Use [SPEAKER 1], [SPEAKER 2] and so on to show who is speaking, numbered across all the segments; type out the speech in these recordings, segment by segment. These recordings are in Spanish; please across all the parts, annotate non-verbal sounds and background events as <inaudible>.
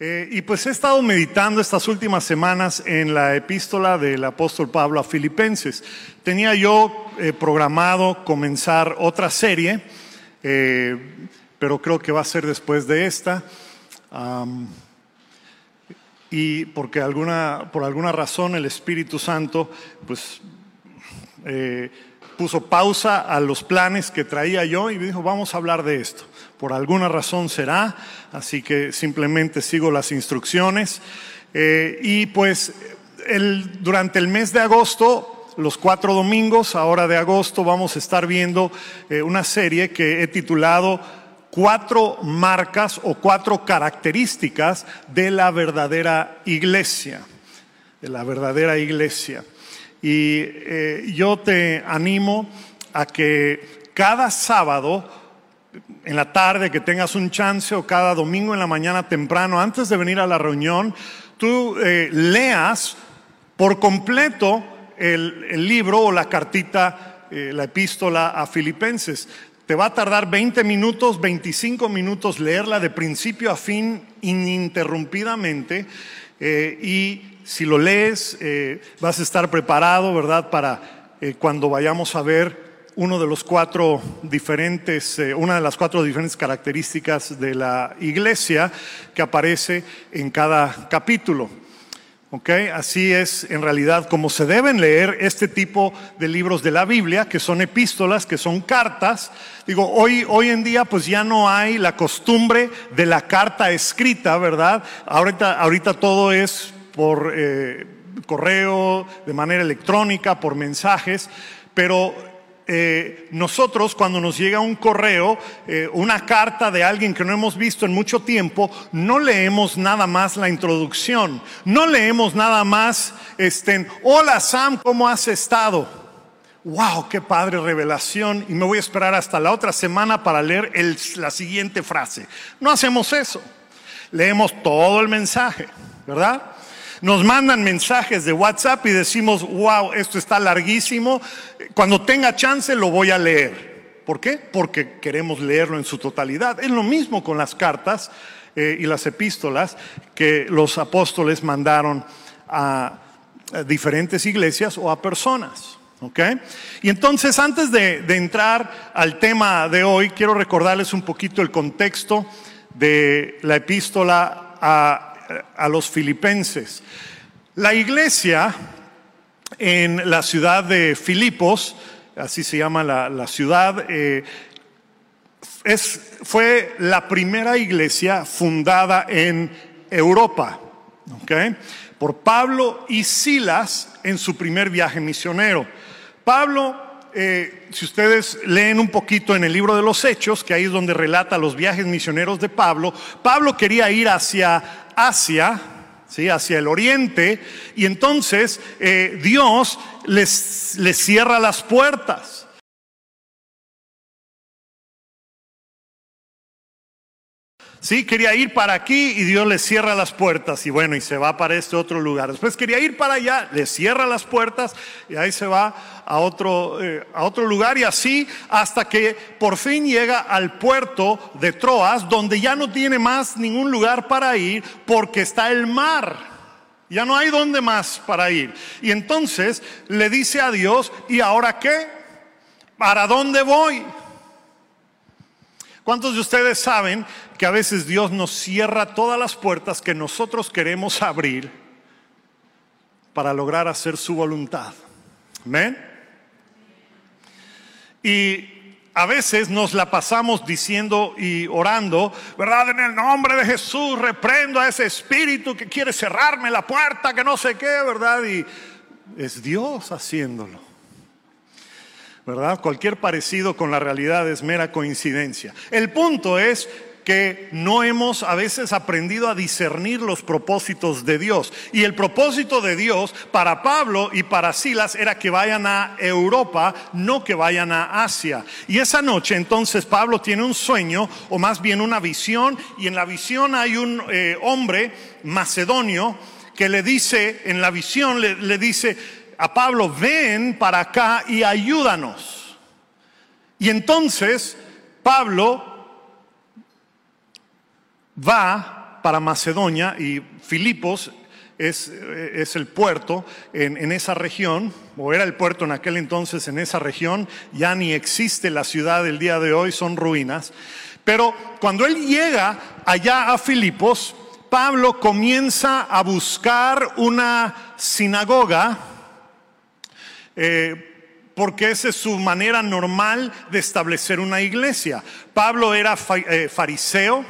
[SPEAKER 1] Eh, y pues he estado meditando estas últimas semanas en la epístola del apóstol Pablo a Filipenses. Tenía yo eh, programado comenzar otra serie, eh, pero creo que va a ser después de esta. y porque alguna, por alguna razón el Espíritu Santo pues, puso pausa a los planes que traía yo y me dijo, vamos a hablar de esto por alguna razón será, así que simplemente sigo las instrucciones. Eh, y pues durante el mes de agosto, los cuatro domingos, ahora de agosto, vamos a estar viendo eh, una serie que he titulado Cuatro marcas o cuatro características de la verdadera iglesia, de la verdadera iglesia. Y eh, yo te animo a que cada sábado en la tarde, que tengas un chance o cada domingo en la mañana temprano, antes de venir a la reunión, tú eh, leas por completo el, libro o la cartita, eh, la epístola a Filipenses. Te va a tardar 20 minutos, 25 minutos leerla de principio a fin ininterrumpidamente eh, y si lo lees vas a estar preparado, ¿verdad? Para cuando vayamos a ver uno de los cuatro diferentes, eh, una de las cuatro diferentes características de la iglesia que aparece en cada capítulo. Okay, así es en realidad como se deben leer este tipo de libros de la Biblia, que son epístolas, que son cartas. Digo, hoy, hoy en día pues ya no hay la costumbre de la carta escrita, ¿verdad? Ahorita, ahorita todo es por eh, correo, de manera electrónica, por mensajes, pero eh, nosotros cuando nos llega un correo, eh, una carta de alguien que no hemos visto en mucho tiempo, no leemos nada más la introducción, no leemos nada más, este, hola Sam, ¿cómo has estado? Wow, qué padre revelación. Y me voy a esperar hasta la otra semana para leer la siguiente frase. No hacemos eso. Leemos todo el mensaje, ¿verdad? Nos mandan mensajes de WhatsApp y decimos, wow, esto está larguísimo. Cuando tenga chance lo voy a leer. ¿Por qué? Porque queremos leerlo en su totalidad. Es lo mismo con las cartas eh, y las epístolas que los apóstoles mandaron a, diferentes iglesias o a personas. ¿Ok? Y entonces, antes de, de, entrar al tema de hoy, quiero recordarles un poquito el contexto de la epístola a a los filipenses. La iglesia en la ciudad de Filipos, así se llama la, ciudad, eh, es, fue la primera iglesia fundada en Europa, por Pablo y Silas en su primer viaje misionero. Pablo eh, si ustedes leen un poquito en el libro de los Hechos, que ahí es donde relata los viajes misioneros de Pablo, Pablo quería ir hacia Asia, ¿sí? hacia el oriente, y entonces eh, Dios les, les cierra las puertas. Sí, quería ir para aquí y Dios le cierra las puertas y bueno, y se va para este otro lugar. Después quería ir para allá, le cierra las puertas y ahí se va a otro, eh, a otro lugar y así hasta que por fin llega al puerto de Troas, donde ya no tiene más ningún lugar para ir porque está el mar. Ya no hay dónde más para ir. Y entonces le dice a Dios, ¿y ahora qué? ¿Para dónde voy? ¿Cuántos de ustedes saben que a veces Dios nos cierra todas las puertas que nosotros queremos abrir para lograr hacer su voluntad? ¿Amén? Y a veces nos la pasamos diciendo y orando, ¿verdad? En el nombre de Jesús reprendo a ese espíritu que quiere cerrarme la puerta, que no sé qué, ¿verdad? Y es Dios haciéndolo. ¿Verdad? Cualquier parecido con la realidad es mera coincidencia. El punto es que no hemos a veces aprendido a discernir los propósitos de Dios. Y el propósito de Dios para Pablo y para Silas era que vayan a Europa, no que vayan a Asia. Y esa noche entonces Pablo tiene un sueño, o más bien una visión, y en la visión hay un eh, hombre macedonio que le dice, en la visión le dice, a Pablo, ven para acá y ayúdanos. Y entonces Pablo va para Macedonia y Filipos es, es el puerto en, en, esa región, o era el puerto en aquel entonces en esa región, ya ni existe la ciudad del día de hoy, son ruinas. Pero cuando él llega allá a Filipos, Pablo comienza a buscar una sinagoga, eh, porque esa es su manera normal de establecer una iglesia. Pablo era eh, fariseo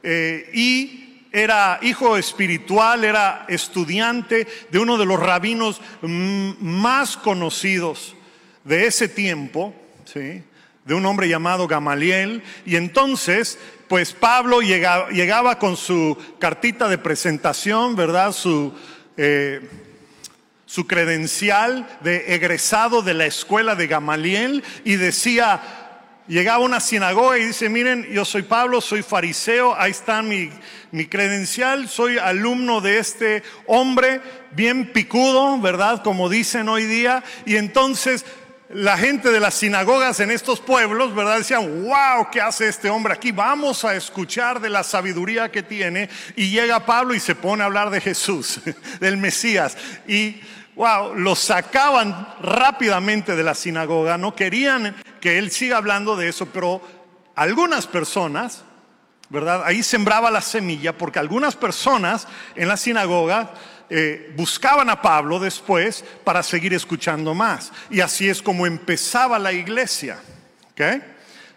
[SPEAKER 1] eh, y era hijo espiritual, era estudiante de uno de los rabinos más conocidos de ese tiempo, de un hombre llamado Gamaliel. Y entonces, pues Pablo llegaba, con su cartita de presentación, ¿verdad? Su, su credencial de egresado de la escuela de Gamaliel y decía, llegaba a una sinagoga y dice, miren, yo soy Pablo, soy fariseo, ahí está mi, mi credencial, soy alumno de este hombre bien picudo, ¿verdad? Como dicen hoy día. Y entonces la gente de las sinagogas en estos pueblos, ¿verdad? Decían, wow, ¿qué hace este hombre aquí? Vamos a escuchar de la sabiduría que tiene. Y llega Pablo y se pone a hablar de Jesús, <laughs> del Mesías. Y, wow, lo sacaban rápidamente de la sinagoga. No querían que él siga hablando de eso, pero algunas personas, ¿verdad? Ahí sembraba la semilla, porque algunas personas en la sinagoga eh, buscaban a Pablo después para seguir escuchando más. Y así es como empezaba la iglesia.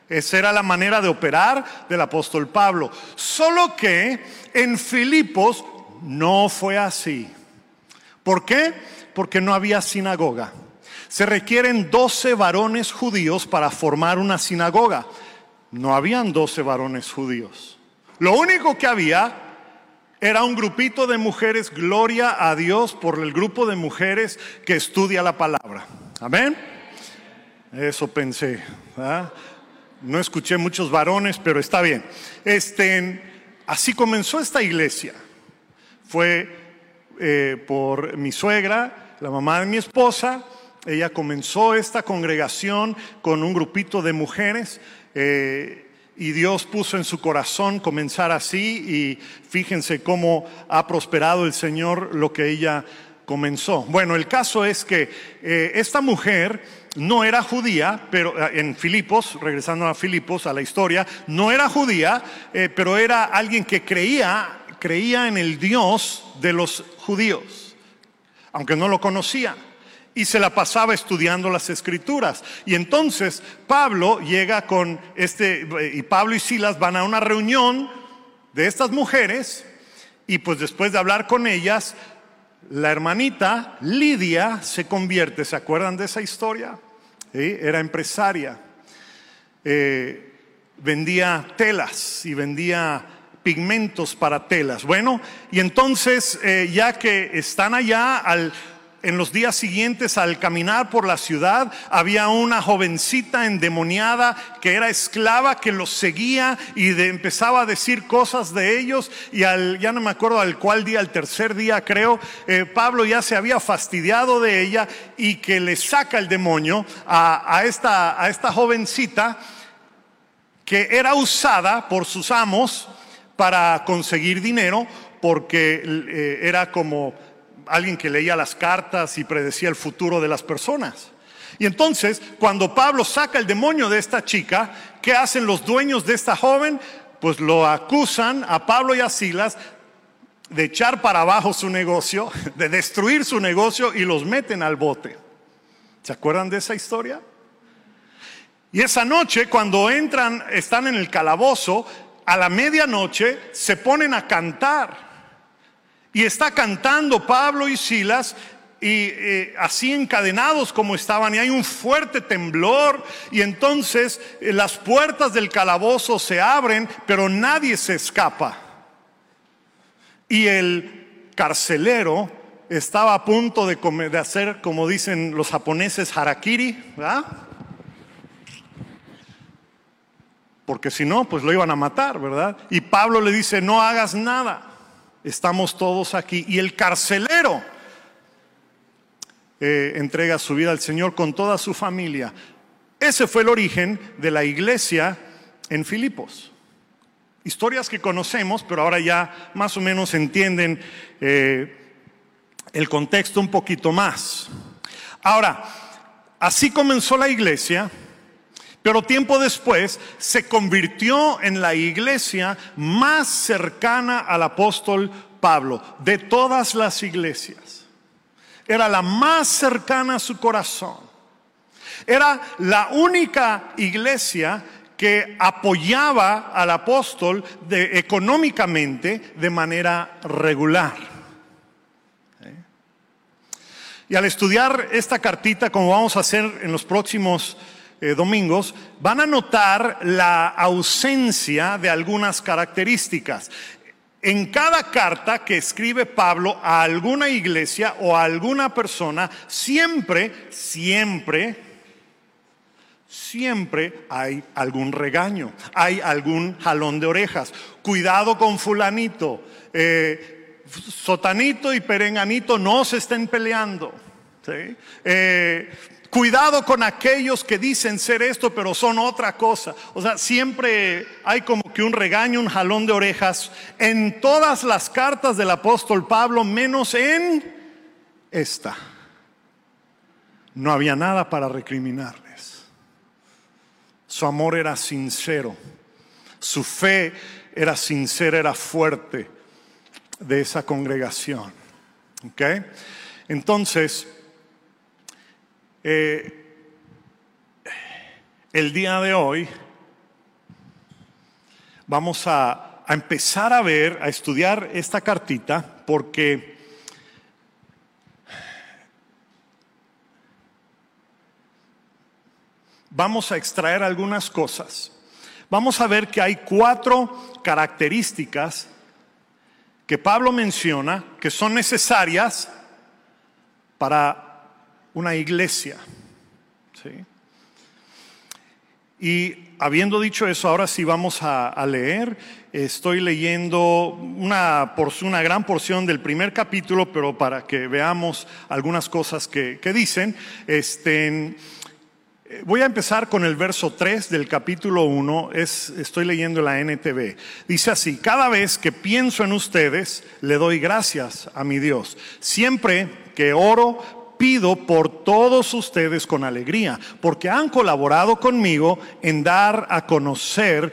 [SPEAKER 1] Esa era la manera de operar del apóstol Pablo. Solo que en Filipos no fue así. ¿Por qué? Porque no había sinagoga. Se requieren 12 varones judíos para formar una sinagoga. No habían 12 varones judíos. Lo único que había era un grupito de mujeres, gloria a Dios por el grupo de mujeres que estudia la palabra. Amén. Eso pensé. No escuché muchos varones, pero está bien. Este, así comenzó esta iglesia. Fue eh, por mi suegra, la mamá de mi esposa. Ella comenzó esta congregación con un grupito de mujeres. Eh, y Dios puso en su corazón comenzar así y fíjense cómo ha prosperado el Señor lo que ella comenzó. Bueno, el caso es que eh, esta mujer no era judía, pero en Filipos, regresando a Filipos, a la historia, no era judía, pero era alguien que creía, creía en el Dios de los judíos, aunque no lo conocía y se la pasaba estudiando las escrituras. Y entonces Pablo llega con este, y Pablo y Silas van a una reunión de estas mujeres y pues después de hablar con ellas, la hermanita Lidia se convierte, ¿se acuerdan de esa historia? Era empresaria, eh, vendía telas y vendía pigmentos para telas. Bueno, y entonces eh, ya que están allá al en los días siguientes al caminar por la ciudad había una jovencita endemoniada que era esclava que los seguía y empezaba a decir cosas de ellos y al, ya no me acuerdo al cual día, al tercer día creo, eh, Pablo ya se había fastidiado de ella y que le saca el demonio a, esta, a esta jovencita que era usada por sus amos para conseguir dinero porque eh, era como alguien que leía las cartas y predecía el futuro de las personas. Y entonces, cuando Pablo saca el demonio de esta chica, ¿qué hacen los dueños de esta joven? Pues lo acusan a Pablo y a Silas de echar para abajo su negocio, <laughs> de destruir su negocio y los meten al bote. ¿Se acuerdan de esa historia? Y esa noche, cuando entran, están en el calabozo, a la medianoche se ponen a cantar. Y está cantando Pablo y Silas y eh, así encadenados como estaban, y hay un fuerte temblor, y entonces eh, las puertas del calabozo se abren, pero nadie se escapa. Y el carcelero estaba a punto de, de hacer, como dicen los japoneses, harakiri, ¿verdad? Porque si no, pues lo iban a matar, ¿verdad? Y Pablo le dice, no hagas nada estamos todos aquí. Y el carcelero eh, entrega su vida al Señor con toda su familia. Ese fue el origen de la iglesia en Filipos. Historias que conocemos, pero ahora ya más o menos entienden eh, el contexto un poquito más. Ahora, así comenzó la iglesia, pero tiempo después se convirtió en la iglesia más cercana al apóstol Pablo de todas las iglesias. Era la más cercana a su corazón. Era la única iglesia que apoyaba al apóstol económicamente de manera regular. ¿Eh? Y al estudiar esta cartita, como vamos a hacer en los próximos eh, domingos, van a notar la ausencia de algunas características. En cada carta que escribe Pablo a alguna iglesia o a alguna persona, siempre, siempre siempre hay algún regaño, hay algún jalón de orejas. Cuidado con fulanito, eh, sotanito y perenganito no se estén peleando. Eh, cuidado con aquellos que dicen ser esto, pero son otra cosa. O sea, siempre hay como que un regaño, un jalón de orejas en todas las cartas del apóstol Pablo, menos en esta. No había nada para recriminarle. Su amor era sincero. Su fe era sincera, era fuerte de esa congregación. ¿Ok? Entonces, eh, el día de hoy vamos a, a empezar a ver, a estudiar esta cartita, porque vamos a extraer algunas cosas. Vamos a ver que hay cuatro características que Pablo menciona que son necesarias para una iglesia. Y habiendo dicho eso, ahora sí vamos a, leer. Estoy leyendo una, una, gran porción del primer capítulo, pero para que veamos algunas cosas que, dicen. Este, Voy a empezar con el verso 3 del capítulo 1, es, estoy leyendo la NTV. Dice así, cada vez que pienso en ustedes, le doy gracias a mi Dios. Siempre que oro, pido por todos ustedes con alegría, porque han colaborado conmigo en dar a conocer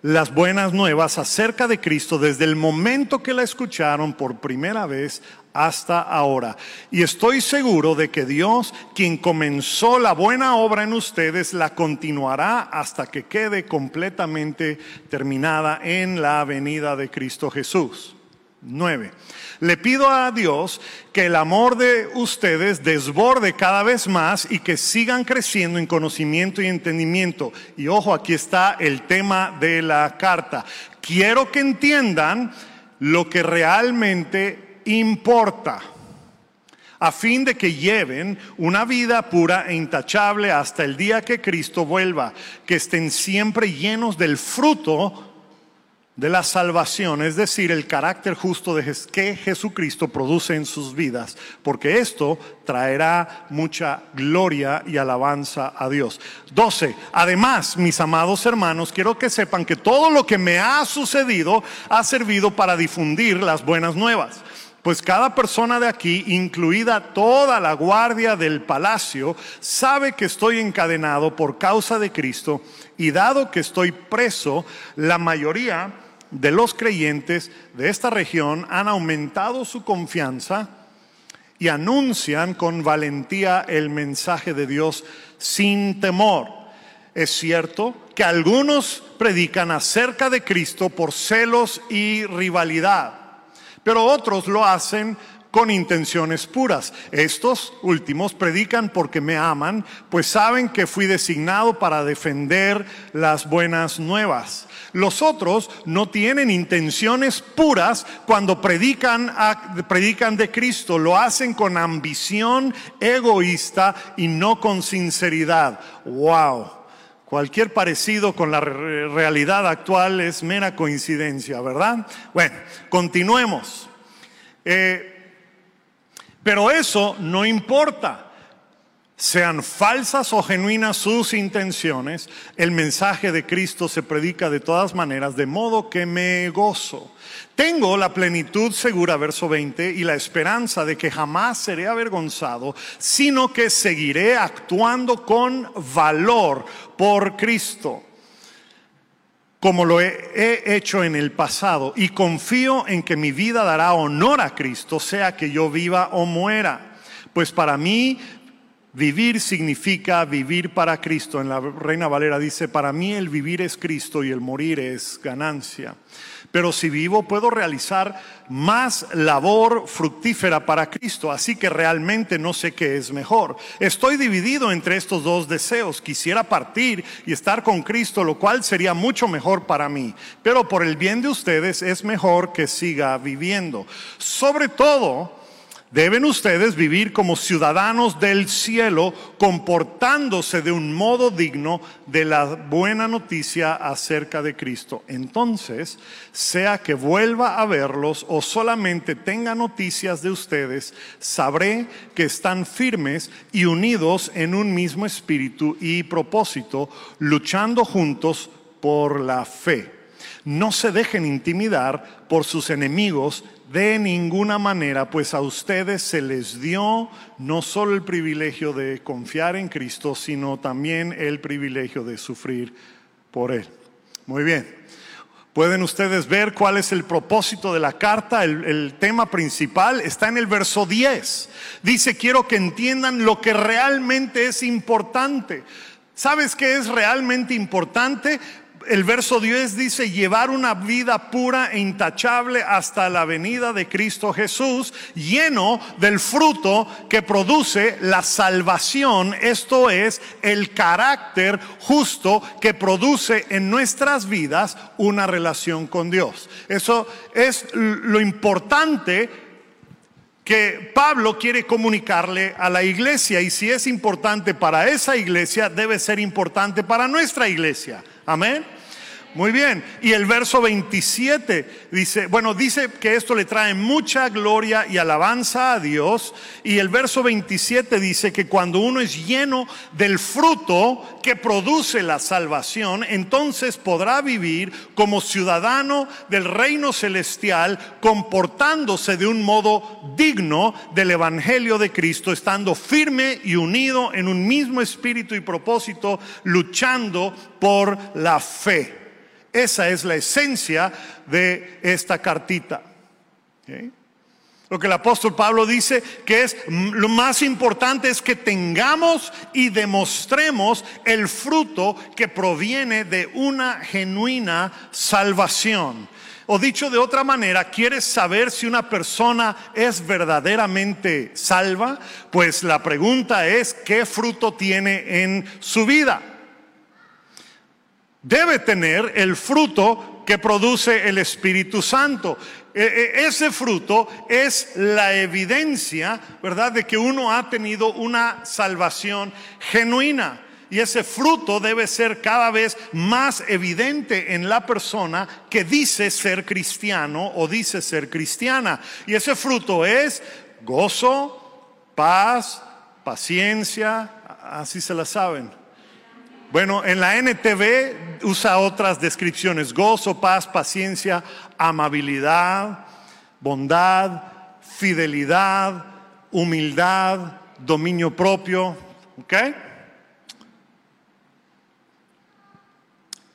[SPEAKER 1] las buenas nuevas acerca de Cristo desde el momento que la escucharon por primera vez hasta ahora. Y estoy seguro de que Dios, quien comenzó la buena obra en ustedes, la continuará hasta que quede completamente terminada en la venida de Cristo Jesús. 9. Le pido a Dios que el amor de ustedes desborde cada vez más y que sigan creciendo en conocimiento y entendimiento. Y ojo, aquí está el tema de la carta. Quiero que entiendan lo que realmente importa, a fin de que lleven una vida pura e intachable hasta el día que Cristo vuelva, que estén siempre llenos del fruto de la salvación, es decir, el carácter justo de que Jesucristo produce en sus vidas, porque esto traerá mucha gloria y alabanza a Dios. 12. Además, mis amados hermanos, quiero que sepan que todo lo que me ha sucedido ha servido para difundir las buenas nuevas pues cada persona de aquí, incluida toda la guardia del palacio, sabe que estoy encadenado por causa de Cristo y dado que estoy preso, la mayoría de los creyentes de esta región han aumentado su confianza y anuncian con valentía el mensaje de Dios sin temor. Es cierto que algunos predican acerca de Cristo por celos y rivalidad pero otros lo hacen con intenciones puras. Estos últimos predican porque me aman, pues saben que fui designado para defender las buenas nuevas. Los otros no tienen intenciones puras cuando predican, predican de Cristo, lo hacen con ambición egoísta y no con sinceridad. ¡Wow! Cualquier parecido con la realidad actual es mera coincidencia, ¿verdad? Bueno, continuemos. Eh, pero eso no importa. Sean falsas o genuinas sus intenciones, el mensaje de Cristo se predica de todas maneras, de modo que me gozo. Tengo la plenitud segura, verso 20, y la esperanza de que jamás seré avergonzado, sino que seguiré actuando con valor por Cristo, como lo he, hecho en el pasado, y confío en que mi vida dará honor a Cristo, sea que yo viva o muera. Pues para mí Vivir significa vivir para Cristo. En la Reina Valera dice, para mí el vivir es Cristo y el morir es ganancia. Pero si vivo puedo realizar más labor fructífera para Cristo, así que realmente no sé qué es mejor. Estoy dividido entre estos dos deseos. Quisiera partir y estar con Cristo, lo cual sería mucho mejor para mí. Pero por el bien de ustedes es mejor que siga viviendo. Sobre todo, Deben ustedes vivir como ciudadanos del cielo, comportándose de un modo digno de la buena noticia acerca de Cristo. Entonces, sea que vuelva a verlos o solamente tenga noticias de ustedes, sabré que están firmes y unidos en un mismo espíritu y propósito, luchando juntos por la fe. No se dejen intimidar por sus enemigos de ninguna manera, pues a ustedes se les dio no solo el privilegio de confiar en Cristo, sino también el privilegio de sufrir por Él. Muy bien. Pueden ustedes ver cuál es el propósito de la carta. El, tema principal está en el verso 10. Dice, quiero que entiendan lo que realmente es importante. ¿Sabes qué es realmente importante? El verso 10 dice, llevar una vida pura e intachable hasta la venida de Cristo Jesús, lleno del fruto que produce la salvación, esto es, el carácter justo que produce en nuestras vidas una relación con Dios. Eso es lo importante que Pablo quiere comunicarle a la iglesia y si es importante para esa iglesia, debe ser importante para nuestra iglesia. Amén. Muy bien. Y el verso 27 dice, bueno, dice que esto le trae mucha gloria y alabanza a Dios. Y el verso 27 dice que cuando uno es lleno del fruto que produce la salvación, entonces podrá vivir como ciudadano del reino celestial, comportándose de un modo digno del Evangelio de Cristo, estando firme y unido en un mismo espíritu y propósito, luchando por la fe. Esa es la esencia de esta cartita. Lo que el apóstol Pablo dice que es lo más importante es que tengamos y demostremos el fruto que proviene de una genuina salvación. O dicho de otra manera, ¿quieres saber si una persona es verdaderamente salva? Pues la pregunta es, ¿qué fruto tiene en su vida? Debe tener el fruto que produce el Espíritu Santo. E, e, ese fruto es la evidencia, ¿verdad?, de que uno ha tenido una salvación genuina. Y ese fruto debe ser cada vez más evidente en la persona que dice ser cristiano o dice ser cristiana. Y ese fruto es gozo, paz, paciencia, así se la saben bueno, en la NTV usa otras descripciones, gozo, paz, paciencia, amabilidad, bondad, fidelidad, humildad, dominio propio.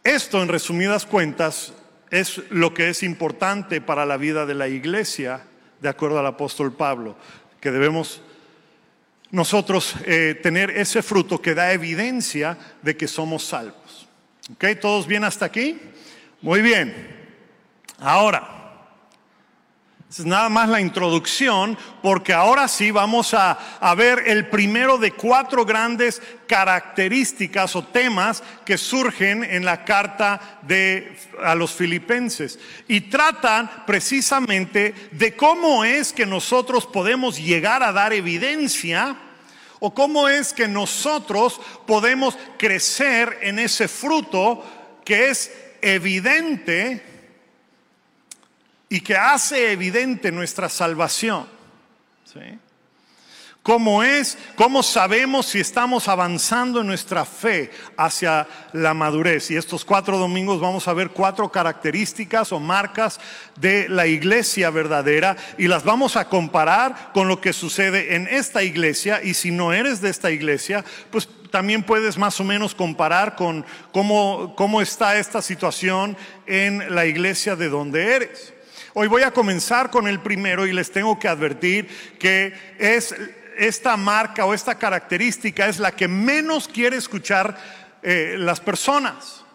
[SPEAKER 1] Esto, en resumidas cuentas, es lo que es importante para la vida de la iglesia, de acuerdo al apóstol Pablo, que debemos nosotros eh, tener ese fruto que da evidencia de que somos salvos. ¿Ok? ¿Todos bien hasta aquí? Muy bien. Ahora, es nada más la introducción, porque ahora sí vamos a, a, ver el primero de cuatro grandes características o temas que surgen en la carta de, a los filipenses. Y tratan precisamente de cómo es que nosotros podemos llegar a dar evidencia o cómo es que nosotros podemos crecer en ese fruto que es evidente y que hace evidente nuestra salvación. ¿Cómo es? ¿Cómo sabemos si estamos avanzando en nuestra fe hacia la madurez? Y estos cuatro domingos vamos a ver cuatro características o marcas de la iglesia verdadera y las vamos a comparar con lo que sucede en esta iglesia. Y si no eres de esta iglesia, pues también puedes más o menos comparar con cómo, cómo está esta situación en la iglesia de donde eres. Hoy voy a comenzar con el primero y les tengo que advertir que es esta marca o esta característica es la que menos quiere escuchar eh, las personas.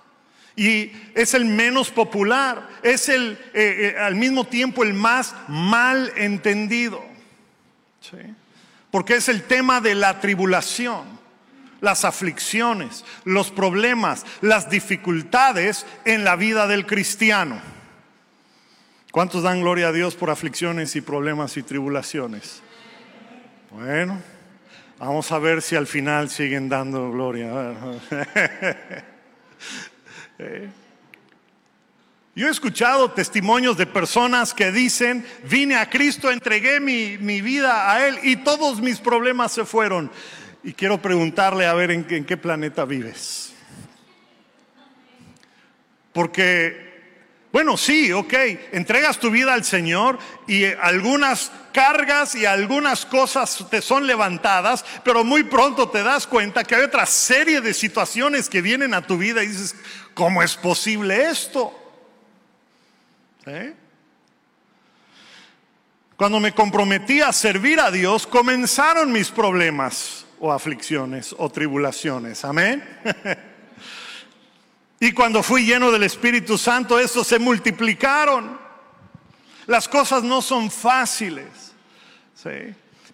[SPEAKER 1] Y es el menos popular, es el eh, eh, al mismo tiempo el más mal entendido. Porque es el tema de la tribulación, las aflicciones, los problemas, las dificultades en la vida del cristiano. ¿Cuántos dan gloria a Dios por aflicciones y problemas y tribulaciones? Bueno, vamos a ver si al final siguen dando gloria. <laughs> Yo he escuchado testimonios de personas que dicen, vine a Cristo, entregué mi, vida a Él y todos mis problemas se fueron. Y quiero preguntarle a ver en, en qué planeta vives. Porque bueno, sí, ok, entregas tu vida al Señor y algunas cargas y algunas cosas te son levantadas, pero muy pronto te das cuenta que hay otra serie de situaciones que vienen a tu vida y dices, ¿cómo es posible esto? Cuando me comprometí a servir a Dios, comenzaron mis problemas o aflicciones o tribulaciones. Amén. <laughs> Y cuando fui lleno del Espíritu Santo, estos se multiplicaron. Las cosas no son fáciles.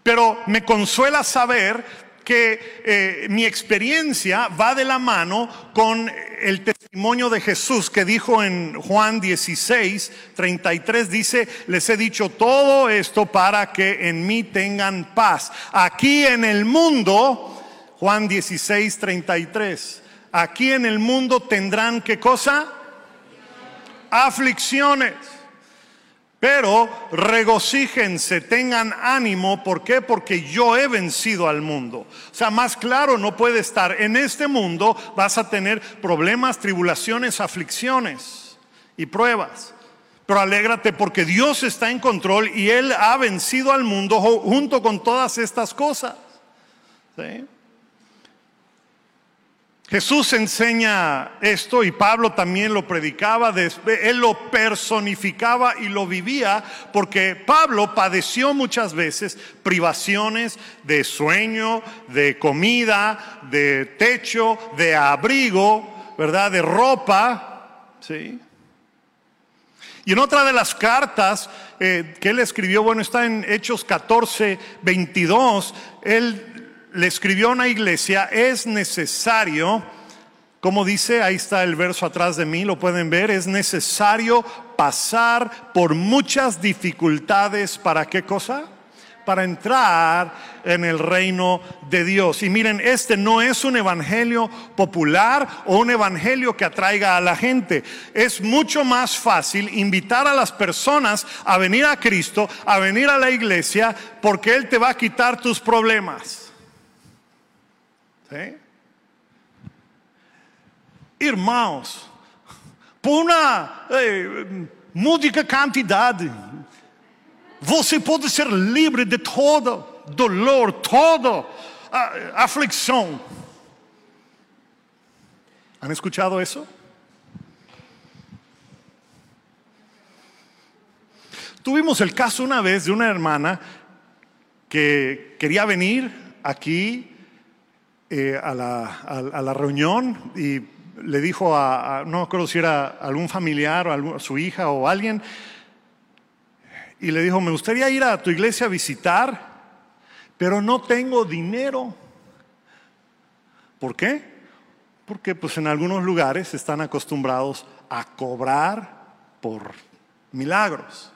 [SPEAKER 1] Pero me consuela saber que eh, mi experiencia va de la mano con el testimonio de Jesús que dijo en Juan 16, 33, dice, les he dicho todo esto para que en mí tengan paz. Aquí en el mundo, Juan 16, 33 aquí en el mundo tendrán qué cosa? Aflicciones. Pero regocíjense, tengan ánimo. ¿Por qué? Porque yo he vencido al mundo. O sea, más claro no puede estar. En este mundo vas a tener problemas, tribulaciones, aflicciones y pruebas. Pero alégrate porque Dios está en control y Él ha vencido al mundo junto con todas estas cosas. ¿Sí? Jesús enseña esto y Pablo también lo predicaba, él lo personificaba y lo vivía porque Pablo padeció muchas veces privaciones de sueño, de comida, de techo, de abrigo, ¿verdad? De ropa, ¿sí? Y en otra de las cartas eh, que él escribió, bueno, está en Hechos 14, 22, él le escribió a una iglesia, es necesario, como dice, ahí está el verso atrás de mí, lo pueden ver, es necesario pasar por muchas dificultades para qué cosa? Para entrar en el reino de Dios. Y miren, este no es un evangelio popular o un evangelio que atraiga a la gente. Es mucho más fácil invitar a las personas a venir a Cristo, a venir a la iglesia, porque Él te va a quitar tus problemas. ¿Eh? Irmãos, por uma eh, módica quantidade, você pode ser livre de todo dolor, toda aflicção. ¿Han escuchado eso? Tuvimos el caso una vez de una hermana que quería venir aquí eh, a, la, reunión y le dijo a, no creo si era algún familiar o a su hija o alguien, y le dijo, me gustaría ir a tu iglesia a visitar, pero no tengo dinero. ¿Por qué? Porque pues en algunos lugares están acostumbrados a cobrar por milagros.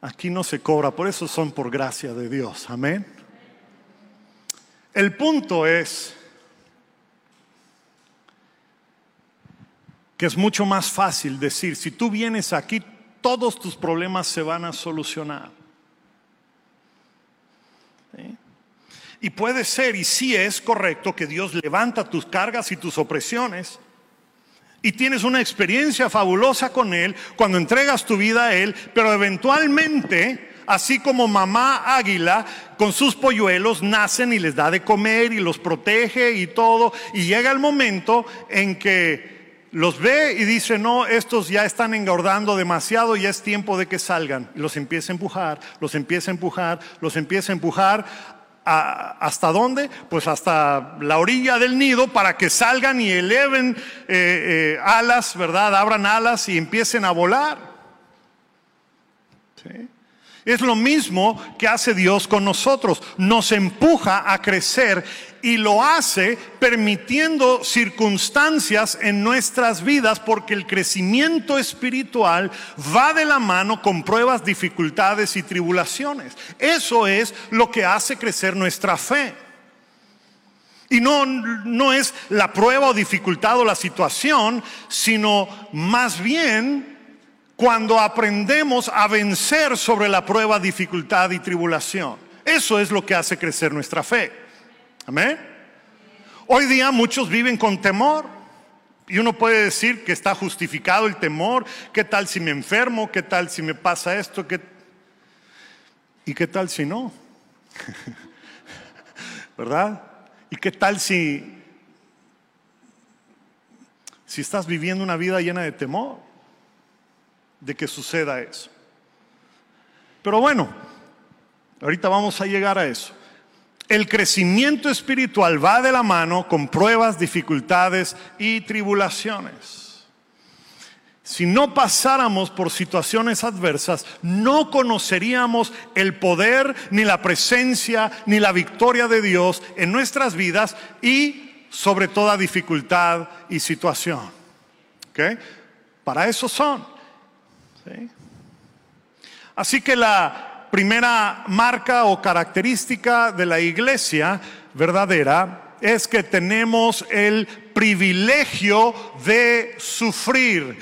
[SPEAKER 1] Aquí no se cobra, por eso son por gracia de Dios. Amén. El punto es que es mucho más fácil decir, si tú vienes aquí, todos tus problemas se van a solucionar. Y puede ser, y sí es correcto, que Dios levanta tus cargas y tus opresiones. Y tienes una experiencia fabulosa con Él cuando entregas tu vida a Él, pero eventualmente, así como mamá águila con sus polluelos nacen y les da de comer y los protege y todo, y llega el momento en que los ve y dice, no, estos ya están engordando demasiado y es tiempo de que salgan. Y los empieza a empujar, los empieza a empujar, los empieza a empujar. ¿Hasta dónde? Pues hasta la orilla del nido para que salgan y eleven eh, eh, alas, ¿verdad? Abran alas y empiecen a volar. ¿Sí? Es lo mismo que hace Dios con nosotros. Nos empuja a crecer y lo hace permitiendo circunstancias en nuestras vidas porque el crecimiento espiritual va de la mano con pruebas, dificultades y tribulaciones. Eso es lo que hace crecer nuestra fe. Y no, no es la prueba o dificultad o la situación, sino más bien cuando aprendemos a vencer sobre la prueba, dificultad y tribulación. Eso es lo que hace crecer nuestra fe. Amén. Hoy día muchos viven con temor. Y uno puede decir que está justificado el temor. ¿Qué tal si me enfermo? ¿Qué tal si me pasa esto? ¿Y qué tal si no? <laughs> ¿Verdad? ¿Y qué tal si, si estás viviendo una vida llena de temor? De que suceda eso. Pero bueno, ahorita vamos a llegar a eso. El crecimiento espiritual va de la mano con pruebas, dificultades y tribulaciones. Si no pasáramos por situaciones adversas, no conoceríamos el poder, ni la presencia, ni la victoria de Dios en nuestras vidas y sobre toda dificultad y situación. Para eso son. Así que la primera marca o característica de la iglesia verdadera es que tenemos el privilegio de sufrir.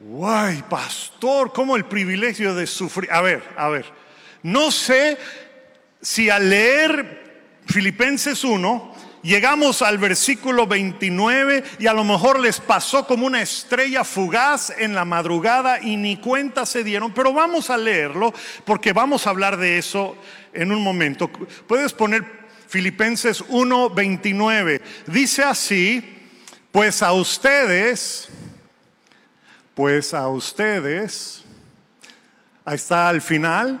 [SPEAKER 1] Guay, pastor, ¿cómo el privilegio de sufrir? A ver, a ver. No sé si al leer Filipenses 1 Llegamos al versículo 29 y a lo mejor les pasó como una estrella fugaz en la madrugada y ni cuenta se dieron, pero vamos a leerlo porque vamos a hablar de eso en un momento. Puedes poner Filipenses 1:29. Dice así, pues a ustedes, pues a ustedes, ahí está al final,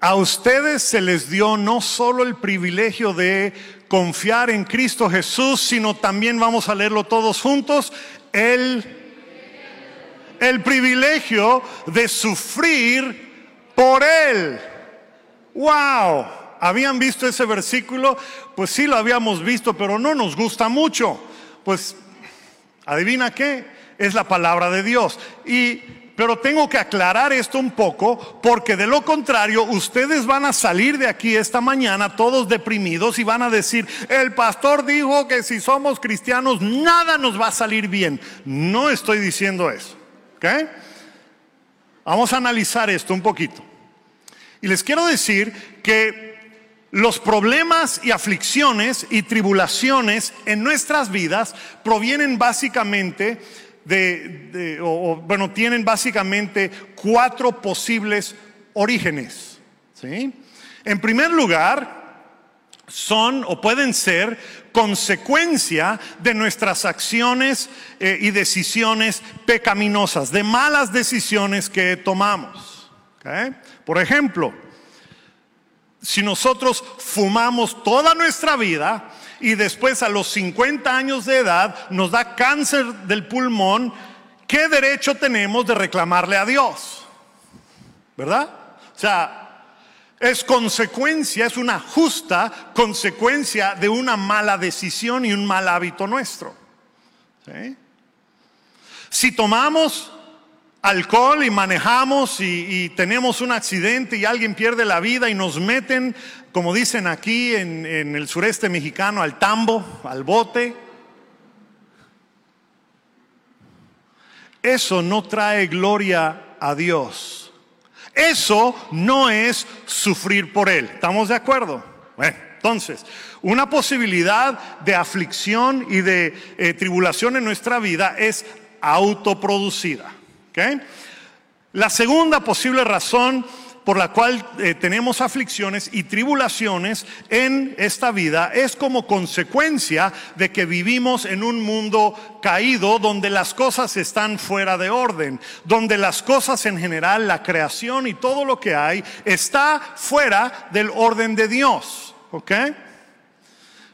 [SPEAKER 1] a ustedes se les dio no solo el privilegio de confiar en Cristo Jesús, sino también vamos a leerlo todos juntos, el, el privilegio de sufrir por Él. ¡Wow! ¿Habían visto ese versículo? Pues sí lo habíamos visto, pero no nos gusta mucho. Pues, adivina qué, es la palabra de Dios. Y pero tengo que aclarar esto un poco porque de lo contrario ustedes van a salir de aquí esta mañana todos deprimidos y van a decir, el pastor dijo que si somos cristianos nada nos va a salir bien. No estoy diciendo eso. Vamos a analizar esto un poquito. Y les quiero decir que los problemas y aflicciones y tribulaciones en nuestras vidas provienen básicamente de, o, bueno, tienen básicamente cuatro posibles orígenes. En primer lugar, son o pueden ser consecuencia de nuestras acciones eh, y decisiones pecaminosas, de malas decisiones que tomamos. Por ejemplo, si nosotros fumamos toda nuestra vida, y después a los 50 años de edad nos da cáncer del pulmón, ¿qué derecho tenemos de reclamarle a Dios? ¿Verdad? O sea, es consecuencia, es una justa consecuencia de una mala decisión y un mal hábito nuestro. Si tomamos alcohol y manejamos y, tenemos un accidente y alguien pierde la vida y nos meten, como dicen aquí en, el sureste mexicano, al tambo, al bote. Eso no trae gloria a Dios. Eso no es sufrir por Él. ¿Estamos de acuerdo? Bueno, Entonces, una posibilidad de aflicción y de eh, tribulación en nuestra vida es autoproducida. La segunda posible razón por la cual eh, tenemos aflicciones y tribulaciones en esta vida es como consecuencia de que vivimos en un mundo caído donde las cosas están fuera de orden, donde las cosas en general, la creación y todo lo que hay está fuera del orden de Dios. ¿Ok?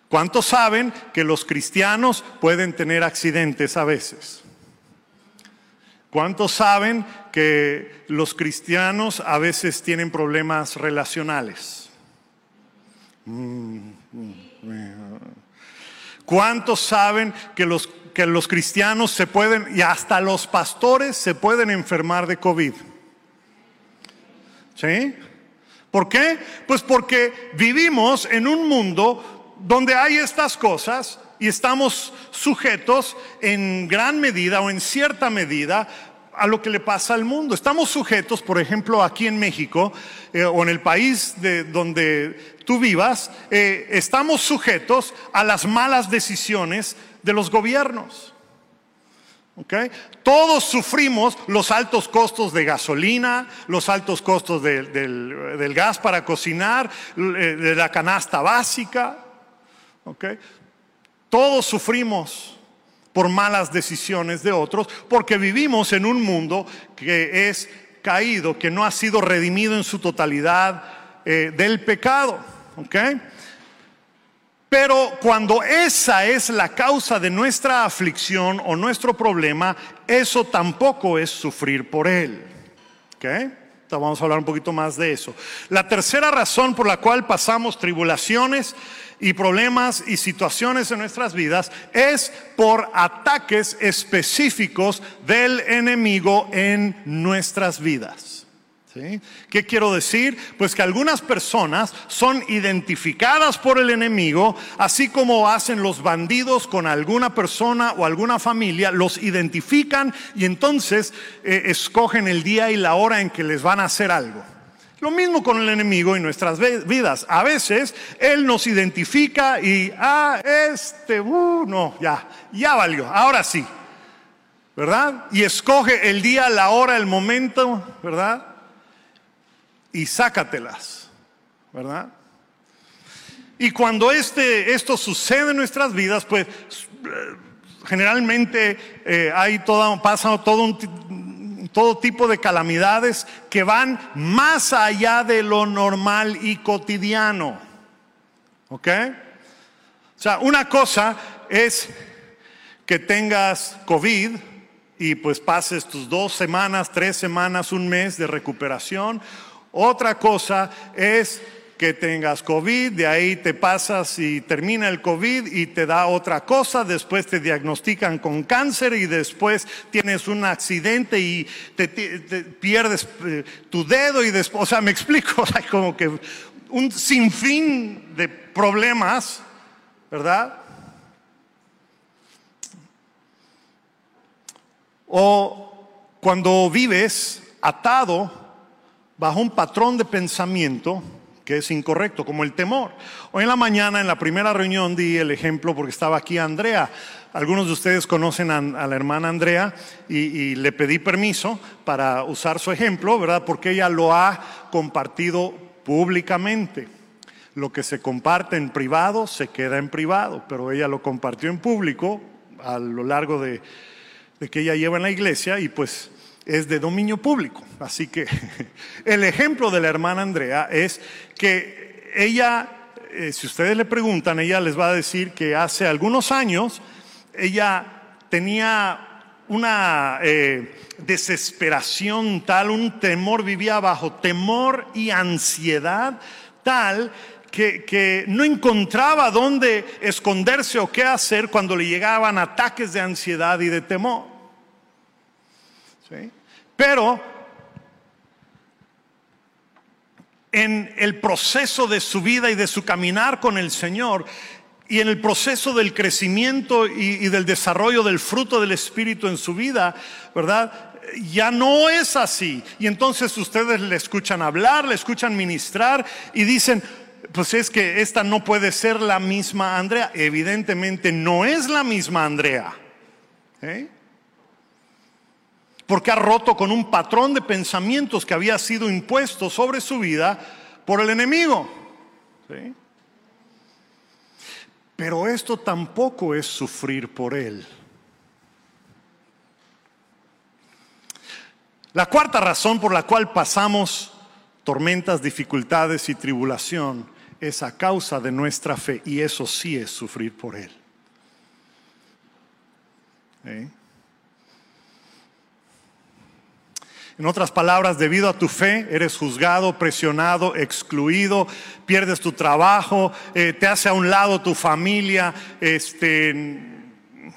[SPEAKER 1] ¿Cuántos saben que los cristianos pueden tener accidentes a veces? ¿Cuántos saben que los cristianos a veces tienen problemas relacionales? ¿Cuántos saben que los, que los cristianos se pueden, y hasta los pastores se pueden enfermar de COVID? ¿Sí? ¿Por qué? Pues porque vivimos en un mundo donde hay estas cosas y estamos sujetos en gran medida o en cierta medida a lo que le pasa al mundo. Estamos sujetos, por ejemplo, aquí en México eh, o en el país de donde tú vivas, eh, estamos sujetos a las malas decisiones de los gobiernos. ¿Okay? Todos sufrimos los altos costos de gasolina, los altos costos del, del, gas para cocinar, eh, de la canasta básica. ¿Okay? Todos sufrimos por malas decisiones de otros, porque vivimos en un mundo que es caído, que no ha sido redimido en su totalidad eh, del pecado. Pero cuando esa es la causa de nuestra aflicción o nuestro problema, eso tampoco es sufrir por él. ¿Okay? Vamos a hablar un poquito más de eso. La tercera razón por la cual pasamos tribulaciones y problemas y situaciones en nuestras vidas es por ataques específicos del enemigo en nuestras vidas. ¿Qué quiero decir? Pues que algunas personas son identificadas por el enemigo, así como hacen los bandidos con alguna persona o alguna familia, los identifican y entonces eh, escogen el día y la hora en que les van a hacer algo. Lo mismo con el enemigo en nuestras vidas. A veces Él nos identifica y, ah, este, uh, no, ya, ya valió, ahora sí, ¿verdad? Y escoge el día, la hora, el momento, ¿verdad? Y sácatelas, ¿verdad? Y cuando este, esto sucede en nuestras vidas, pues generalmente eh, hay toda, pasa todo un todo tipo de calamidades que van más allá de lo normal y cotidiano. ¿Ok? O sea, una cosa es que tengas COVID y pues pases tus dos semanas, tres semanas, un mes de recuperación. Otra cosa es que tengas COVID, de ahí te pasas y termina el COVID y te da otra cosa, después te diagnostican con cáncer y después tienes un accidente y te, pierdes eh, tu dedo y después, o sea, me explico, <laughs> como que un sinfín de problemas, ¿verdad? O cuando vives atado bajo un patrón de pensamiento, que es incorrecto, como el temor. Hoy en la mañana, en la primera reunión, di el ejemplo porque estaba aquí Andrea. Algunos de ustedes conocen a, la hermana Andrea y, le pedí permiso para usar su ejemplo, ¿verdad? Porque ella lo ha compartido públicamente. Lo que se comparte en privado se queda en privado, pero ella lo compartió en público a lo largo de, de que ella lleva en la iglesia y pues es de dominio público. Así que <laughs> el ejemplo de la hermana Andrea es que ella, eh, si ustedes le preguntan, ella les va a decir que hace algunos años ella tenía una eh, desesperación tal, un temor, vivía bajo temor y ansiedad tal que, que, no encontraba dónde esconderse o qué hacer cuando le llegaban ataques de ansiedad y de temor. ¿Sí? Pero en el proceso de su vida y de su caminar con el Señor y en el proceso del crecimiento y, del desarrollo del fruto del Espíritu en su vida, ¿verdad? Ya no es así. Y entonces ustedes le escuchan hablar, le escuchan ministrar y dicen, pues es que esta no puede ser la misma Andrea. Evidentemente no es la misma Andrea. ¿eh? Porque ha roto con un patrón de pensamientos que había sido impuesto sobre su vida por el enemigo. Pero esto tampoco es sufrir por él. La cuarta razón por la cual pasamos tormentas, dificultades y tribulación es a causa de nuestra fe y eso sí es sufrir por Él. En otras palabras, debido a tu fe, eres juzgado, presionado, excluido, pierdes tu trabajo, eh, te hace a un lado tu familia. Este,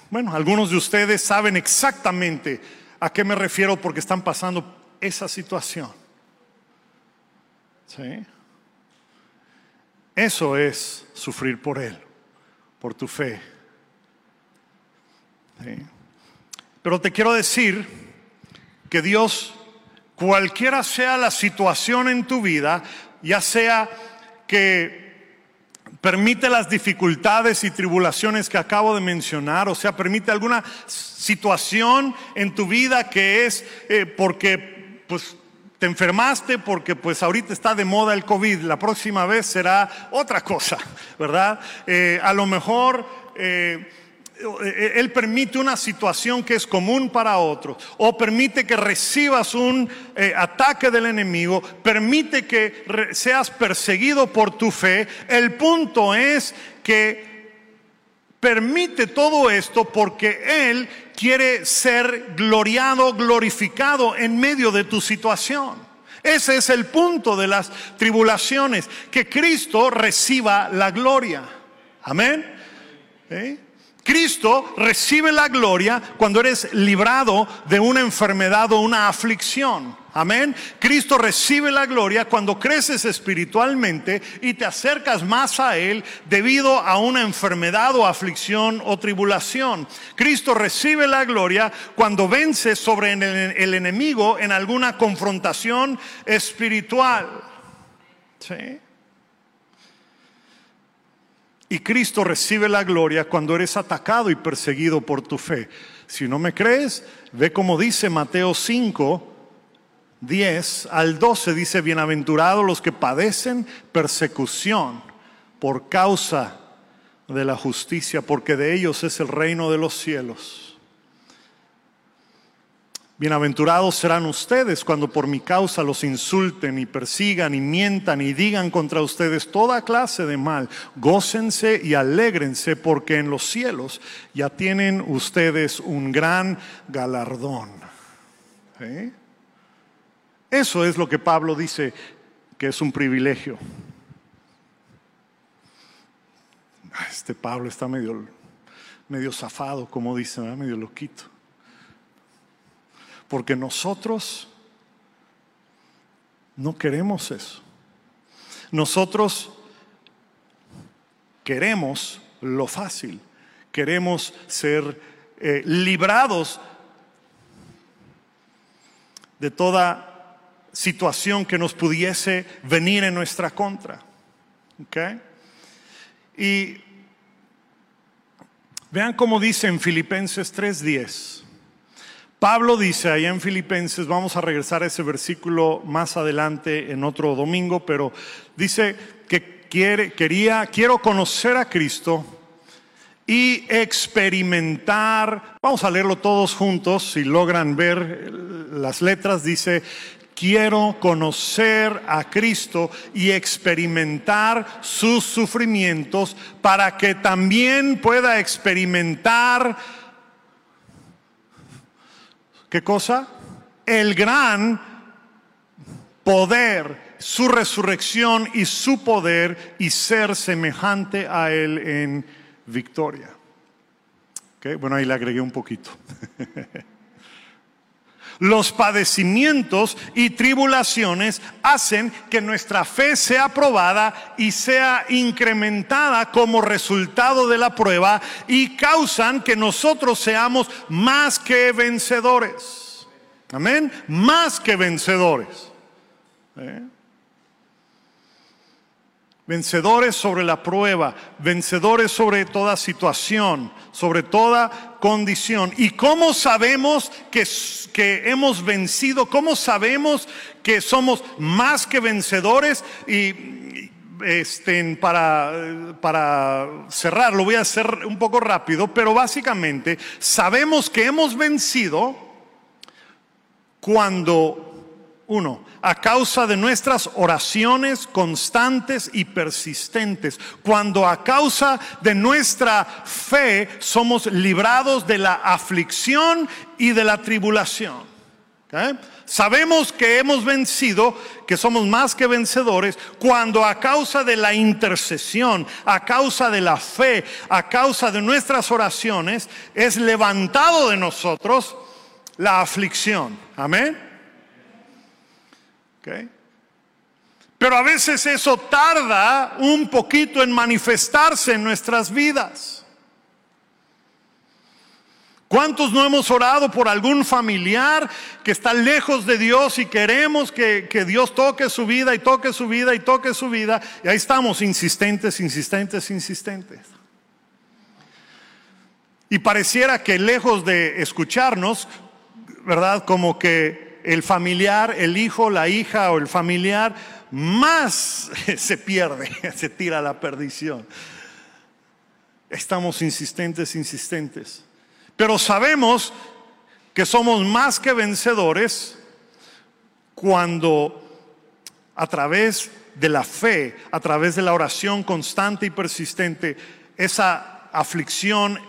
[SPEAKER 1] bueno, algunos de ustedes saben exactamente a qué me refiero porque están pasando esa situación. ¿Sí? Eso es sufrir por Él, por tu fe. Pero te quiero decir que Dios, cualquiera sea la situación en tu vida, ya sea que permite las dificultades y tribulaciones que acabo de mencionar, o sea, permite alguna situación en tu vida que es eh, porque pues te enfermaste porque pues ahorita está de moda el COVID, la próxima vez será otra cosa, ¿verdad? Eh, a lo mejor... Eh, él permite una situación que es común para otros, o permite que recibas un ataque del enemigo, permite que seas perseguido por tu fe. El punto es que permite todo esto porque Él quiere ser gloriado, glorificado en medio de tu situación. Ese es el punto de las tribulaciones, que Cristo reciba la gloria. Amén. ¿Eh? Cristo recibe la gloria cuando eres librado de una enfermedad o una aflicción. Amén. Cristo recibe la gloria cuando creces espiritualmente y te acercas más a Él debido a una enfermedad o aflicción o tribulación. Cristo recibe la gloria cuando vences sobre el, enemigo en alguna confrontación espiritual. ¿Sí? Y Cristo recibe la gloria cuando eres atacado y perseguido por tu fe. Si no me crees, ve como dice Mateo 5, 10 al 12 dice, bienaventurados los que padecen persecución por causa de la justicia, porque de ellos es el reino de los cielos. Bienaventurados serán ustedes cuando por mi causa los insulten y persigan y mientan y digan contra ustedes toda clase de mal. Gócense y alégrense porque en los cielos ya tienen ustedes un gran galardón. ¿Eh? Eso es lo que Pablo dice que es un privilegio. Ah, este Pablo está medio, medio zafado, como dice, medio loquito. Porque nosotros no queremos eso. Nosotros queremos lo fácil. Queremos ser eh, librados de toda situación que nos pudiese venir en nuestra contra. Y vean cómo dice en Filipenses 3:10. Pablo dice allá en Filipenses, vamos a regresar a ese versículo más adelante en otro domingo, pero dice que quiere, quería, quiero conocer a Cristo y experimentar, vamos a leerlo todos juntos, si logran ver las letras, dice, quiero conocer a Cristo y experimentar sus sufrimientos para que también pueda experimentar, ¿qué cosa? El gran poder, su resurrección y su poder y ser semejante a Él en victoria. Bueno, ahí le agregué un poquito. <laughs> Los padecimientos y tribulaciones hacen que nuestra fe sea probada y sea incrementada como resultado de la prueba y causan que nosotros seamos más que vencedores. Amén. Más que vencedores. ¿Eh? Vencedores sobre la prueba, vencedores sobre toda situación, sobre toda condición. ¿Y cómo sabemos que, que hemos vencido? ¿Cómo sabemos que somos más que vencedores? Y este, para, para cerrar, lo voy a hacer un poco rápido, pero básicamente sabemos que hemos vencido cuando uno, a causa de nuestras oraciones constantes y persistentes, cuando a causa de nuestra fe somos librados de la aflicción y de la tribulación. Sabemos que hemos vencido, que somos más que vencedores, cuando a causa de la intercesión, a causa de la fe, a causa de nuestras oraciones, es levantado de nosotros la aflicción. Amén. Pero a veces eso tarda un poquito en manifestarse en nuestras vidas. ¿Cuántos no hemos orado por algún familiar que está lejos de Dios y queremos que, Dios toque su vida y toque su vida y toque su vida? Y ahí estamos, insistentes, insistentes, insistentes. Y pareciera que lejos de escucharnos, ¿verdad? Como que el familiar, el hijo, la hija o el familiar, más <laughs> se pierde, <laughs> se tira a la perdición. Estamos insistentes, insistentes. Pero sabemos que somos más que vencedores cuando a través de la fe, a través de la oración constante y persistente, esa aflicción,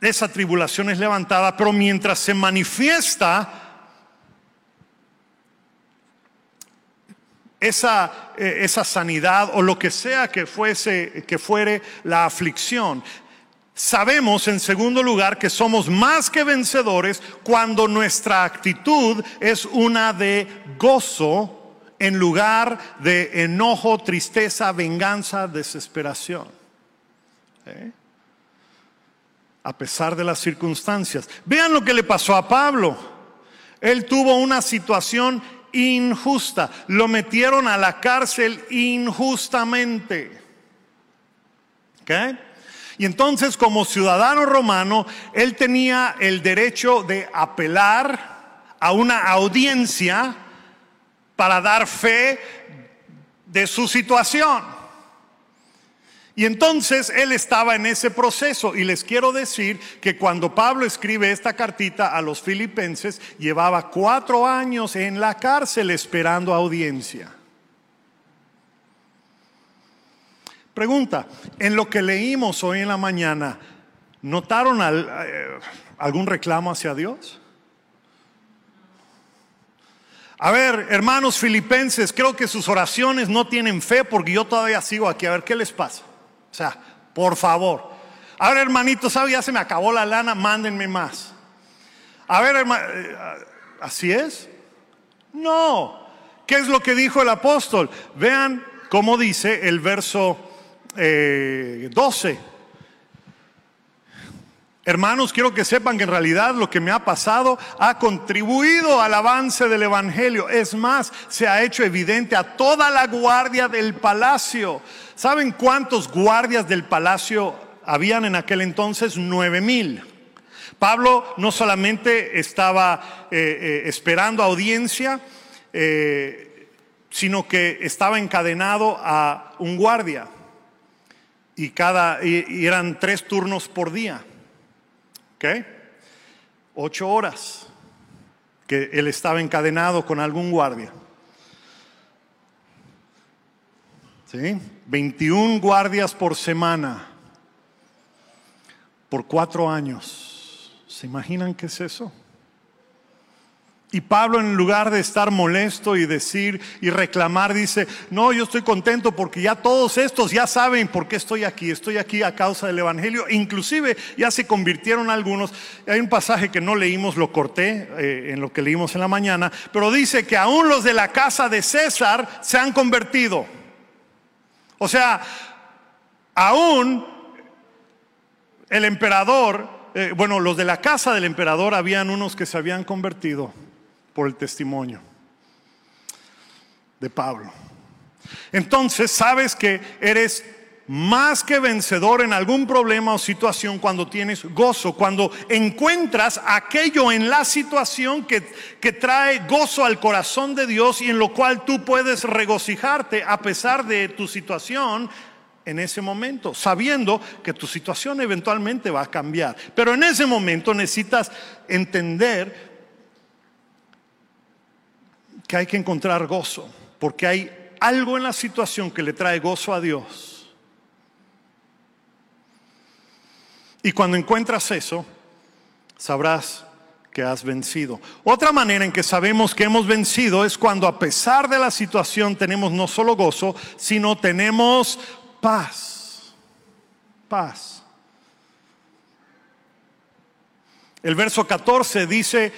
[SPEAKER 1] esa tribulación es levantada, pero mientras se manifiesta, esa, eh, esa sanidad o lo que sea que fuese, que fuere la aflicción. Sabemos en segundo lugar que somos más que vencedores cuando nuestra actitud es una de gozo en lugar de enojo, tristeza, venganza, desesperación. ¿Eh? A pesar de las circunstancias. Vean lo que le pasó a Pablo. Él tuvo una situación injusta. Lo metieron a la cárcel injustamente. Y entonces como ciudadano romano, él tenía el derecho de apelar a una audiencia para dar fe de su situación. Y entonces él estaba en ese proceso y les quiero decir que cuando Pablo escribe esta cartita a los filipenses, llevaba cuatro años en la cárcel esperando audiencia. Pregunta, en lo que leímos hoy en la mañana, ¿notaron eh, algún reclamo hacia Dios? A ver, hermanos filipenses, creo que sus oraciones no tienen fe porque yo todavía sigo aquí. A ver, ¿qué les pasa? O sea, por favor. A ver, hermanito, ¿sabe? Ya se me acabó la lana, mándenme más. A ver, hermano, eh, ¿así es? No. ¿Qué es lo que dijo el apóstol? Vean cómo dice el verso 12. Hermanos, quiero que sepan que en realidad lo que me ha pasado ha contribuido al avance del Evangelio. Es más, se ha hecho evidente a toda la guardia del palacio. ¿Saben cuántos guardias del palacio habían en aquel entonces? Nueve mil. Pablo no solamente estaba eh, eh, esperando audiencia, eh, sino que estaba encadenado a un guardia. Y, cada, y eran tres turnos por día. ¿Ok? Ocho horas que él estaba encadenado con algún guardia. ¿Sí? 21 guardias por semana por cuatro años. ¿Se imaginan qué es eso? Y Pablo en lugar de estar molesto y decir y reclamar, dice, no, yo estoy contento porque ya todos estos ya saben por qué estoy aquí. Estoy aquí a causa del Evangelio. Inclusive ya se convirtieron algunos. Hay un pasaje que no leímos, lo corté eh, en lo que leímos en la mañana, pero dice que aún los de la casa de César se han convertido. O sea, aún el emperador, eh, bueno, los de la casa del emperador habían unos que se habían convertido por el testimonio de Pablo. Entonces sabes que eres más que vencedor en algún problema o situación cuando tienes gozo, cuando encuentras aquello en la situación que, que, trae gozo al corazón de Dios y en lo cual tú puedes regocijarte a pesar de tu situación en ese momento, sabiendo que tu situación eventualmente va a cambiar. Pero en ese momento necesitas entender que hay que encontrar gozo, porque hay algo en la situación que le trae gozo a Dios Y cuando encuentras eso, sabrás que has vencido. Otra manera en que sabemos que hemos vencido es cuando a pesar de la situación tenemos no solo gozo, sino tenemos paz. Paz. El verso 14 dice,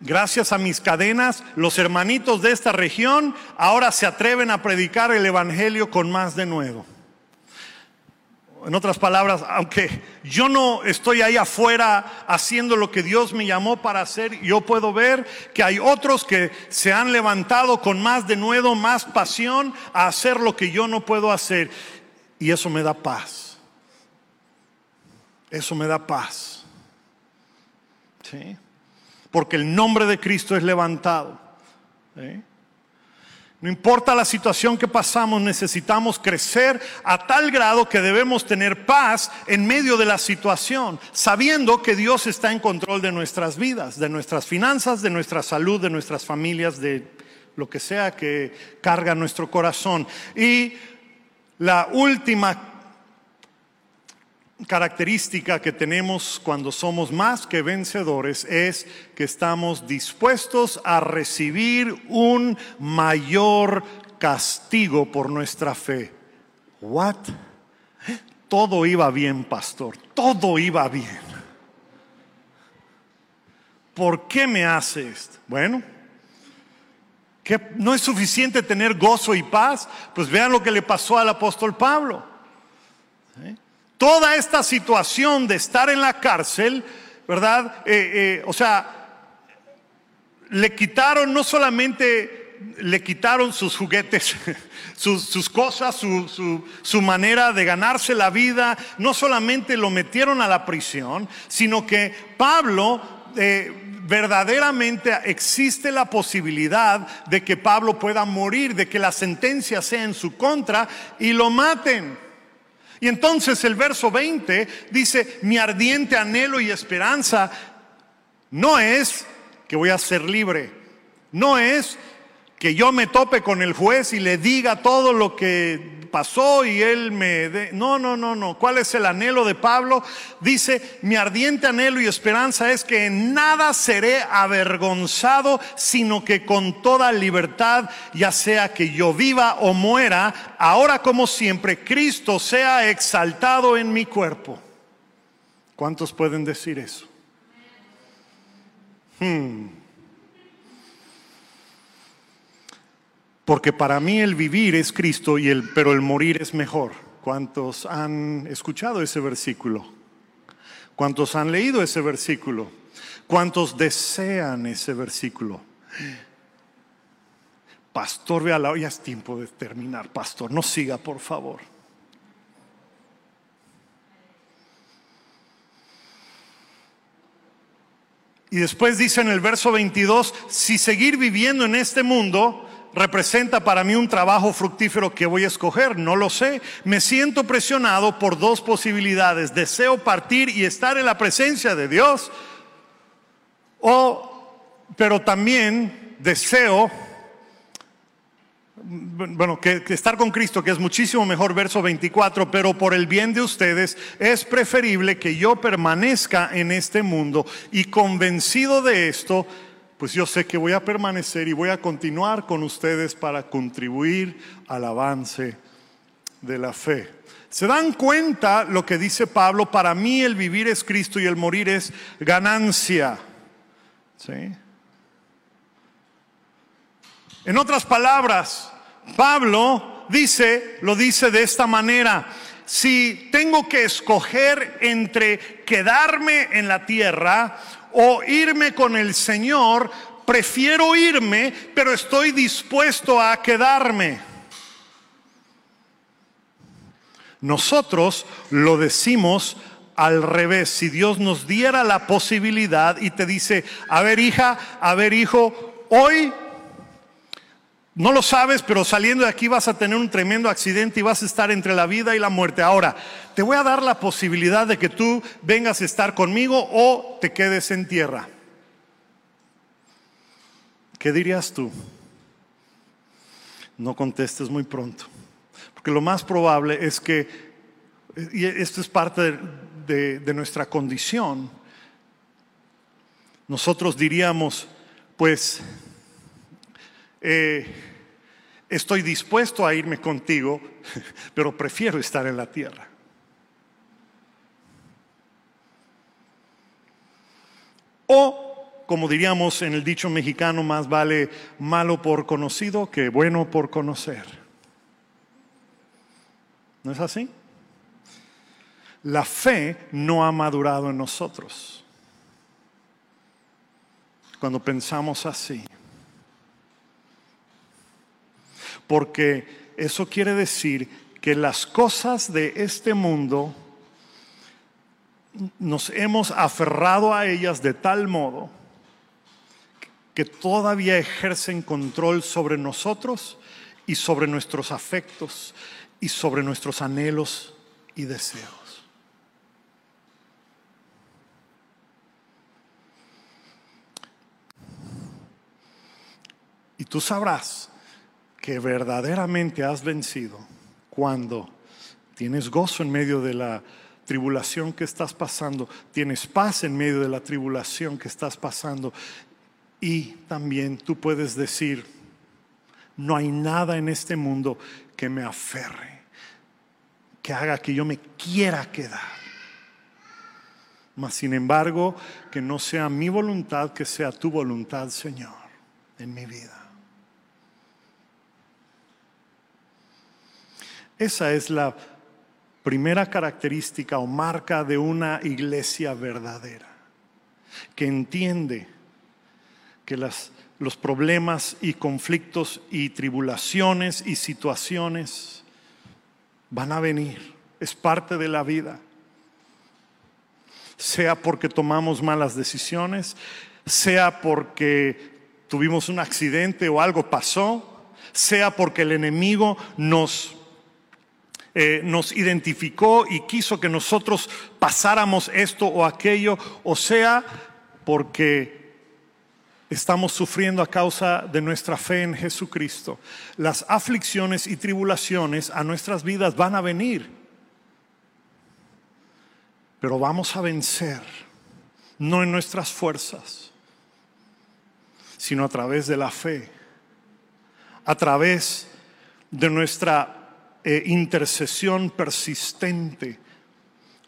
[SPEAKER 1] gracias a mis cadenas, los hermanitos de esta región ahora se atreven a predicar el Evangelio con más de nuevo. En otras palabras, aunque yo no estoy ahí afuera haciendo lo que Dios me llamó para hacer, yo puedo ver que hay otros que se han levantado con más denuedo, más pasión a hacer lo que yo no puedo hacer. Y eso me da paz. Eso me da paz. ¿Sí? Porque el nombre de Cristo es levantado. ¿Sí? No importa la situación que pasamos, necesitamos crecer a tal grado que debemos tener paz en medio de la situación, sabiendo que Dios está en control de nuestras vidas, de nuestras finanzas, de nuestra salud, de nuestras familias, de lo que sea que carga nuestro corazón. Y la última característica que tenemos cuando somos más que vencedores es que estamos dispuestos a recibir un mayor castigo por nuestra fe. What? Todo iba bien, pastor. Todo iba bien. ¿Por qué me hace esto? Bueno, que no es suficiente tener gozo y paz. Pues vean lo que le pasó al apóstol Pablo toda esta situación de estar en la cárcel, ¿verdad? Eh, eh, o sea, le quitaron no solamente le quitaron sus juguetes, <laughs> sus, cosas, su, manera de ganarse la vida, no solamente lo metieron a la prisión, sino que Pablo eh, verdaderamente existe la posibilidad de que Pablo pueda morir, de que la sentencia sea en su contra y lo maten. Y entonces el verso 20 dice, mi ardiente anhelo y esperanza no es que voy a ser libre, no es que yo me tope con el juez y le diga todo lo que pasó y él me... No, no, no, no. ¿Cuál es el anhelo de Pablo? Dice, mi ardiente anhelo y esperanza es que en nada seré avergonzado, sino que con toda libertad, ya sea que yo viva o muera, ahora como siempre, Cristo sea exaltado en mi cuerpo. ¿Cuántos pueden decir eso? Hmm. Porque para mí el vivir es Cristo y el pero el morir es mejor. ¿Cuántos han escuchado ese versículo? ¿Cuántos han leído ese versículo? ¿Cuántos desean ese versículo? Pastor, vea la ya es tiempo de terminar, pastor. No siga, por favor. Y después dice en el verso 22, si seguir viviendo en este mundo representa para mí un trabajo fructífero que voy a escoger? No lo sé. Me siento presionado por dos posibilidades. Deseo partir y estar en la presencia de Dios. O, pero también deseo, bueno, que, que estar con Cristo, que es muchísimo mejor, verso 24, pero por el bien de ustedes es preferible que yo permanezca en este mundo y convencido de esto, pues yo sé que voy a permanecer y voy a continuar con ustedes para contribuir al avance de la fe. ¿Se dan cuenta lo que dice Pablo? Para mí el vivir es Cristo y el morir es ganancia. ¿Sí? En otras palabras, Pablo dice, lo dice de esta manera, si tengo que escoger entre quedarme en la tierra o irme con el Señor, prefiero irme, pero estoy dispuesto a quedarme. Nosotros lo decimos al revés. Si Dios nos diera la posibilidad y te dice, a ver hija, a ver hijo, hoy no lo sabes, pero saliendo de aquí vas a tener un tremendo accidente y vas a estar entre la vida y la muerte. Ahora, te voy a dar la posibilidad de que tú vengas a estar conmigo o te quedes en tierra. ¿Qué dirías tú? No contestes muy pronto. Porque lo más probable es que, y esto es parte de, nuestra condición, nosotros diríamos, pues, eh, estoy dispuesto a irme contigo, <laughs> pero prefiero estar en la tierra. O como diríamos en el dicho mexicano, más vale malo por conocido que bueno por conocer. ¿No es así? La fe no ha madurado en nosotros. Cuando pensamos así. Porque eso quiere decir que las cosas de este mundo nos hemos aferrado a ellas de tal modo que todavía ejercen control sobre nosotros y sobre nuestros afectos y sobre nuestros anhelos y deseos. Y tú sabrás que verdaderamente has vencido cuando tienes gozo en medio de la tribulación que estás pasando, tienes paz en medio de la tribulación que estás pasando y también tú puedes decir, no hay nada en este mundo que me aferre, que haga que yo me quiera quedar. Mas sin embargo, que no sea mi voluntad, que sea tu voluntad, Señor, en mi vida. Esa es la primera característica o marca de una iglesia verdadera, que entiende que los problemas y conflictos y tribulaciones y situaciones van a venir. Es parte de la vida. Sea porque tomamos malas decisiones, sea porque tuvimos un accidente o algo pasó, sea porque el enemigo nos eh, nos identificó y quiso que nosotros pasáramos esto o aquello, o sea porque estamos sufriendo a causa de nuestra fe en Jesucristo. Las aflicciones y tribulaciones a nuestras vidas van a venir, pero vamos a vencer, no en nuestras fuerzas, sino a través de la fe, a través de nuestra eh, intercesión persistente,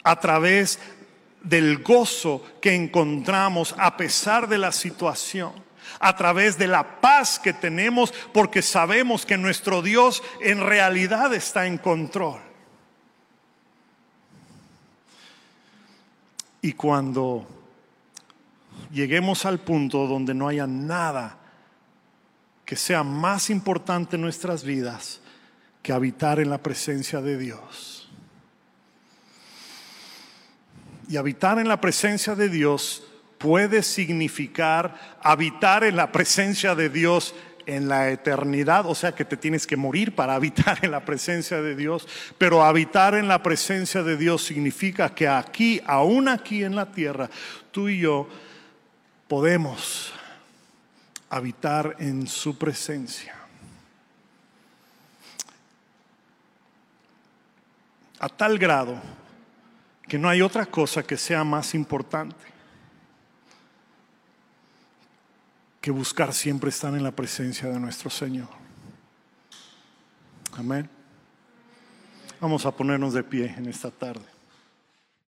[SPEAKER 1] a través del gozo que encontramos a pesar de la situación, a través de la paz que tenemos porque sabemos que nuestro Dios en realidad está en control. Y cuando lleguemos al punto donde no haya nada que sea más importante en nuestras vidas que habitar en la presencia de Dios. Y habitar en la presencia de Dios puede significar habitar en la presencia de Dios en la eternidad, o sea que te tienes que morir para habitar en la presencia de Dios, pero habitar en la presencia de Dios significa que aquí, aún aquí en la tierra, tú y yo podemos habitar en su presencia. A tal grado que no hay otra cosa que sea más importante que buscar siempre estar en la presencia de nuestro Señor. Amén. Vamos a ponernos de pie en esta tarde.